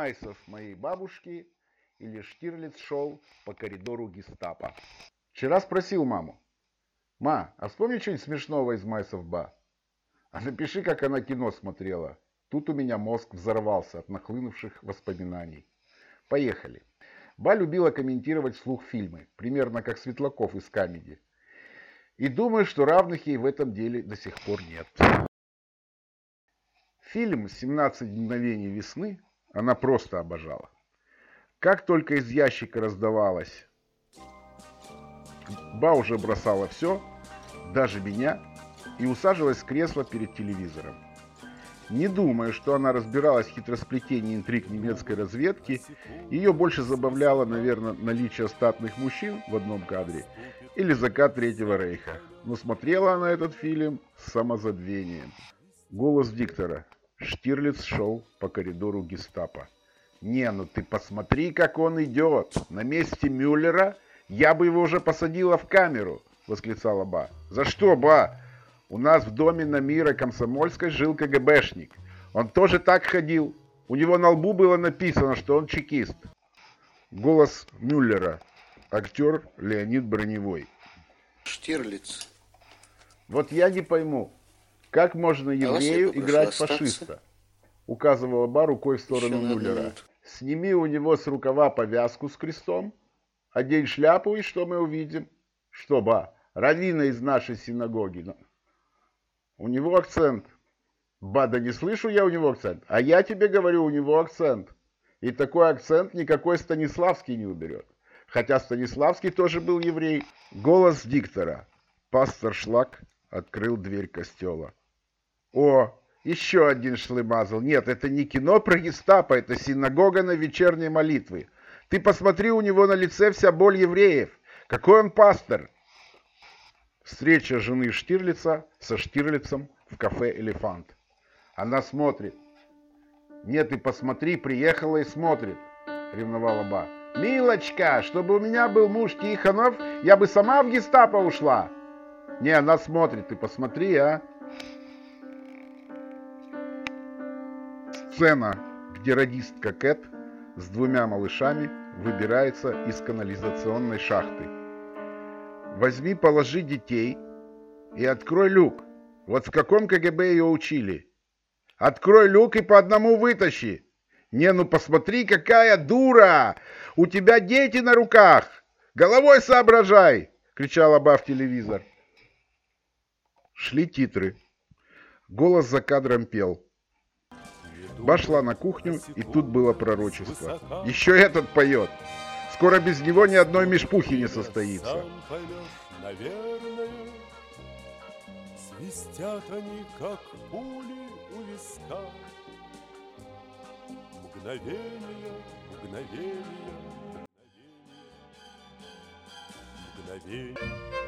Майсов моей бабушки или Штирлиц шел по коридору гестапо. Вчера спросил маму. «Ма, а вспомни что-нибудь смешного из Майсов Ба? А напиши, как она кино смотрела. Тут у меня мозг взорвался от нахлынувших воспоминаний. Поехали. Ба любила комментировать вслух фильмы, примерно как Светлаков из «Камеди». И думаю, что равных ей в этом деле до сих пор нет. Фильм «17 мгновений весны» она просто обожала. Как только из ящика раздавалось, Ба уже бросала все, даже меня, и усаживалась в кресло перед телевизором. Не думаю, что она разбиралась в хитросплетении интриг немецкой разведки. Ее больше забавляло, наверное, наличие статных мужчин в одном кадре или закат Третьего Рейха. Но смотрела она этот фильм с самозабвением. Голос диктора. Штирлиц шел по коридору гестапо. «Не, ну ты посмотри, как он идет! На месте Мюллера я бы его уже посадила в камеру!» — восклицала Ба. «За что, Ба? У нас в доме на Мира Комсомольской жил КГБшник. Он тоже так ходил. У него на лбу было написано, что он чекист». Голос Мюллера. Актер Леонид Броневой. Штирлиц. Вот я не пойму, как можно еврею играть фашиста? Указывала Ба рукой в сторону Еще Мюллера. Сними у него с рукава повязку с крестом, одень шляпу, и что мы увидим? Что, Ба, раввина из нашей синагоги. Ну, У него акцент. Ба, да не слышу я у него акцент. А я тебе говорю, у него акцент. И такой акцент никакой Станиславский не уберет. Хотя Станиславский тоже был еврей. Голос диктора. Пастор Шлак открыл дверь костела. О, еще один шлымазл. Нет, это не кино про гестапо, это синагога на вечерней молитвы. Ты посмотри, у него на лице вся боль евреев. Какой он пастор? Встреча жены Штирлица со Штирлицем в кафе «Элефант». Она смотрит. Нет, ты посмотри, приехала и смотрит, ревновала Ба. Милочка, чтобы у меня был муж Тихонов, я бы сама в гестапо ушла. Не, она смотрит, ты посмотри, а. Сцена, где радистка Кэт с двумя малышами выбирается из канализационной шахты. Возьми, положи детей и открой люк. Вот в каком КГБ ее учили. Открой люк и по одному вытащи. Не, ну посмотри, какая дура! У тебя дети на руках! Головой соображай! Кричала Ба в телевизор. Шли титры. Голос за кадром пел. Ба шла на кухню, и тут было пророчество. Еще этот поет. Скоро без него ни одной мешпухи не состоится. Свистят они, как пули у виска. Мгновение, мгновение, мгновение.